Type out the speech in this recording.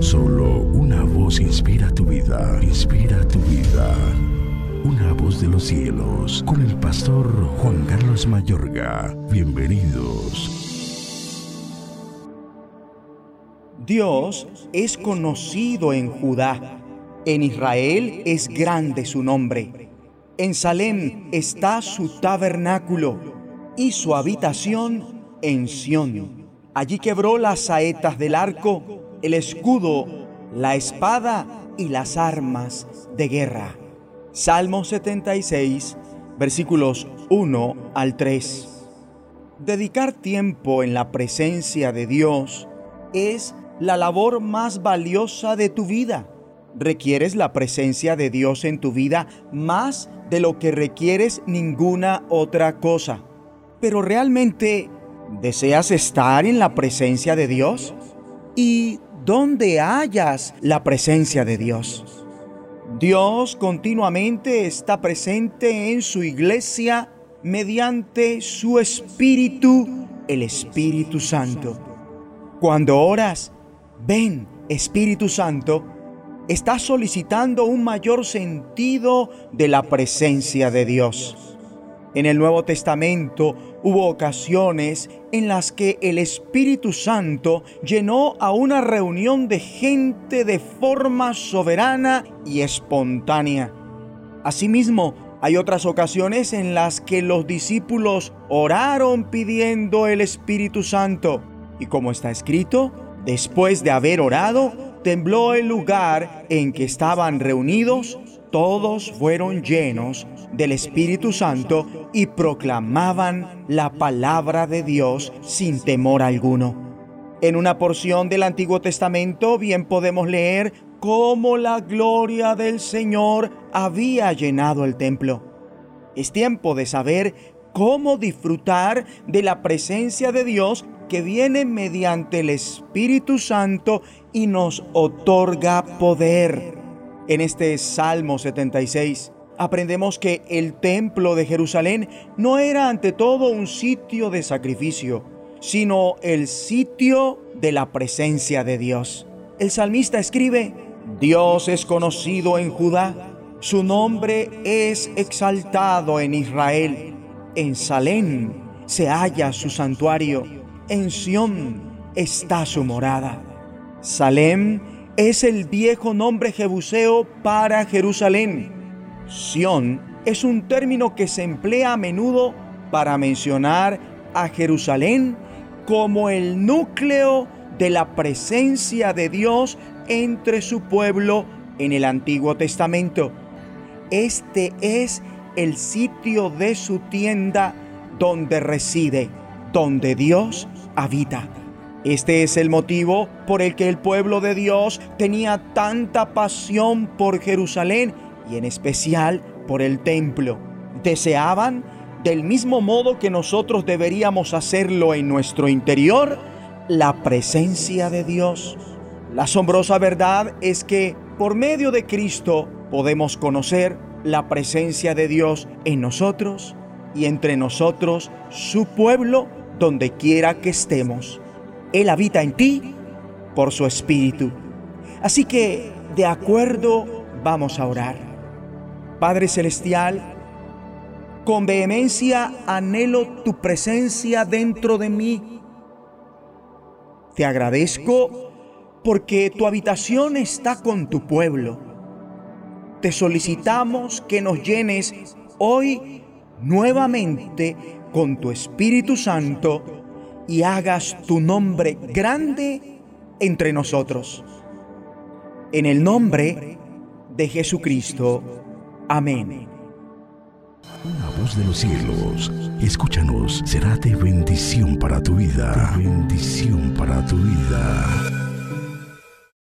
Solo una voz inspira tu vida, inspira tu vida. Una voz de los cielos, con el pastor Juan Carlos Mayorga. Bienvenidos. Dios es conocido en Judá. En Israel es grande su nombre. En Salem está su tabernáculo y su habitación en Sión. Allí quebró las saetas del arco, el escudo, la espada y las armas de guerra. Salmo 76, versículos 1 al 3. Dedicar tiempo en la presencia de Dios es la labor más valiosa de tu vida. Requieres la presencia de Dios en tu vida más de lo que requieres ninguna otra cosa. Pero realmente, ¿deseas estar en la presencia de Dios? ¿Y dónde hallas la presencia de Dios? Dios continuamente está presente en su iglesia mediante su Espíritu, el Espíritu Santo. Cuando oras, ven, Espíritu Santo, estás solicitando un mayor sentido de la presencia de Dios. En el Nuevo Testamento hubo ocasiones en las que el Espíritu Santo llenó a una reunión de gente de forma soberana y espontánea. Asimismo, hay otras ocasiones en las que los discípulos oraron pidiendo el Espíritu Santo. Y como está escrito, después de haber orado, tembló el lugar en que estaban reunidos todos fueron llenos del Espíritu Santo y proclamaban la palabra de Dios sin temor alguno. En una porción del Antiguo Testamento bien podemos leer cómo la gloria del Señor había llenado el templo. Es tiempo de saber cómo disfrutar de la presencia de Dios que viene mediante el Espíritu Santo y nos otorga poder. En este Salmo 76 aprendemos que el templo de Jerusalén no era ante todo un sitio de sacrificio, sino el sitio de la presencia de Dios. El salmista escribe, Dios es conocido en Judá, su nombre es exaltado en Israel, en Salem se halla su santuario, en Sión está su morada. Salem es el viejo nombre jebuseo para Jerusalén. Sión es un término que se emplea a menudo para mencionar a Jerusalén como el núcleo de la presencia de Dios entre su pueblo en el Antiguo Testamento. Este es el sitio de su tienda donde reside, donde Dios habita. Este es el motivo por el que el pueblo de Dios tenía tanta pasión por Jerusalén y en especial por el templo. Deseaban, del mismo modo que nosotros deberíamos hacerlo en nuestro interior, la presencia de Dios. La asombrosa verdad es que por medio de Cristo podemos conocer la presencia de Dios en nosotros y entre nosotros, su pueblo, donde quiera que estemos. Él habita en ti por su espíritu. Así que, de acuerdo, vamos a orar. Padre Celestial, con vehemencia anhelo tu presencia dentro de mí. Te agradezco porque tu habitación está con tu pueblo. Te solicitamos que nos llenes hoy nuevamente con tu Espíritu Santo y hagas tu nombre grande entre nosotros. En el nombre de Jesucristo. Amén. Una voz de los cielos, escúchanos, será de bendición para tu vida. bendición para tu vida.